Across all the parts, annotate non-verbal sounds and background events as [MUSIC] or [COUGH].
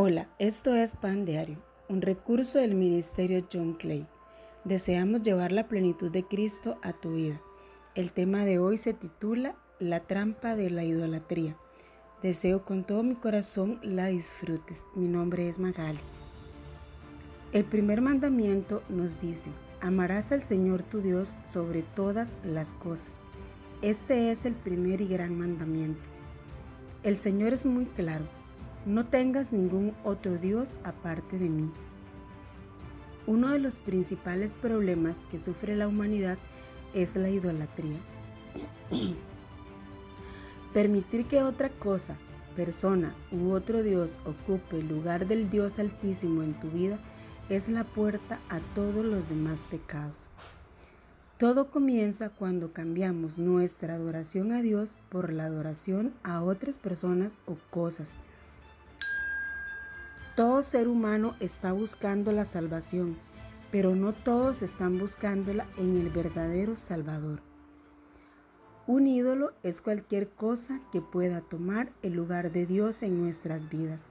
Hola, esto es Pan Diario, un recurso del Ministerio John Clay. Deseamos llevar la plenitud de Cristo a tu vida. El tema de hoy se titula La trampa de la idolatría. Deseo con todo mi corazón la disfrutes. Mi nombre es Magali. El primer mandamiento nos dice, amarás al Señor tu Dios sobre todas las cosas. Este es el primer y gran mandamiento. El Señor es muy claro no tengas ningún otro Dios aparte de mí. Uno de los principales problemas que sufre la humanidad es la idolatría. [CLEARS THROAT] Permitir que otra cosa, persona u otro Dios ocupe el lugar del Dios altísimo en tu vida es la puerta a todos los demás pecados. Todo comienza cuando cambiamos nuestra adoración a Dios por la adoración a otras personas o cosas todo ser humano está buscando la salvación, pero no todos están buscándola en el verdadero Salvador. Un ídolo es cualquier cosa que pueda tomar el lugar de Dios en nuestras vidas,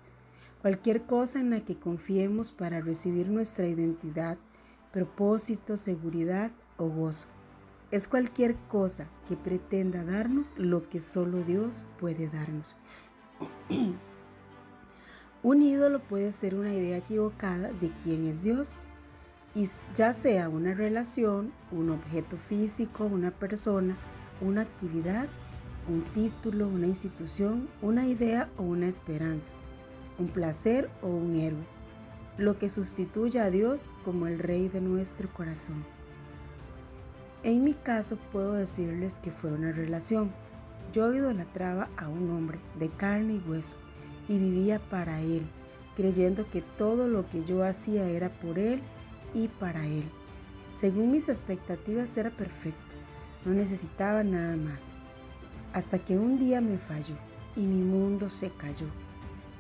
cualquier cosa en la que confiemos para recibir nuestra identidad, propósito, seguridad o gozo. Es cualquier cosa que pretenda darnos lo que solo Dios puede darnos. [CLEARS THROAT] Un ídolo puede ser una idea equivocada de quién es Dios, y ya sea una relación, un objeto físico, una persona, una actividad, un título, una institución, una idea o una esperanza, un placer o un héroe, lo que sustituye a Dios como el rey de nuestro corazón. En mi caso puedo decirles que fue una relación. Yo idolatraba a un hombre de carne y hueso y vivía para Él, creyendo que todo lo que yo hacía era por Él y para Él. Según mis expectativas era perfecto, no necesitaba nada más. Hasta que un día me falló y mi mundo se cayó.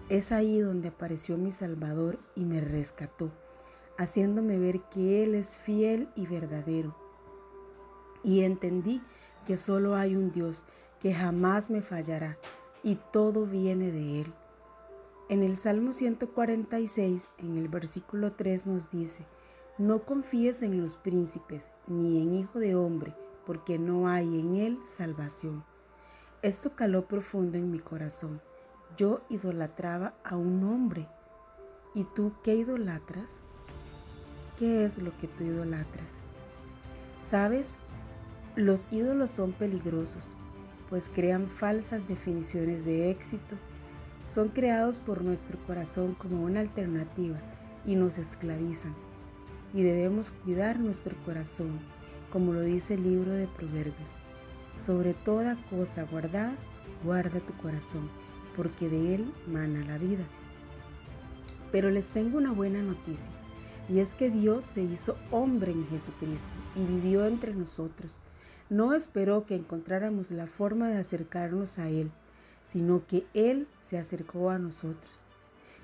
Es ahí donde apareció mi Salvador y me rescató, haciéndome ver que Él es fiel y verdadero. Y entendí que solo hay un Dios que jamás me fallará y todo viene de Él. En el Salmo 146, en el versículo 3 nos dice, no confíes en los príncipes ni en hijo de hombre, porque no hay en él salvación. Esto caló profundo en mi corazón. Yo idolatraba a un hombre. ¿Y tú qué idolatras? ¿Qué es lo que tú idolatras? ¿Sabes? Los ídolos son peligrosos, pues crean falsas definiciones de éxito, son creados por nuestro corazón como una alternativa y nos esclavizan. Y debemos cuidar nuestro corazón, como lo dice el libro de Proverbios. Sobre toda cosa guardada, guarda tu corazón, porque de él mana la vida. Pero les tengo una buena noticia, y es que Dios se hizo hombre en Jesucristo y vivió entre nosotros. No esperó que encontráramos la forma de acercarnos a Él sino que Él se acercó a nosotros.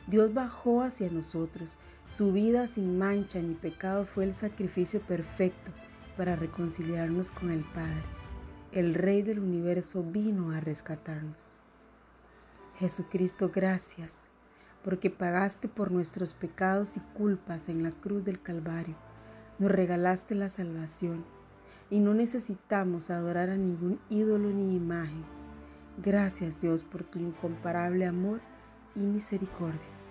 Dios bajó hacia nosotros. Su vida sin mancha ni pecado fue el sacrificio perfecto para reconciliarnos con el Padre. El Rey del universo vino a rescatarnos. Jesucristo, gracias, porque pagaste por nuestros pecados y culpas en la cruz del Calvario. Nos regalaste la salvación y no necesitamos adorar a ningún ídolo ni imagen Gracias Dios por tu incomparable amor y misericordia.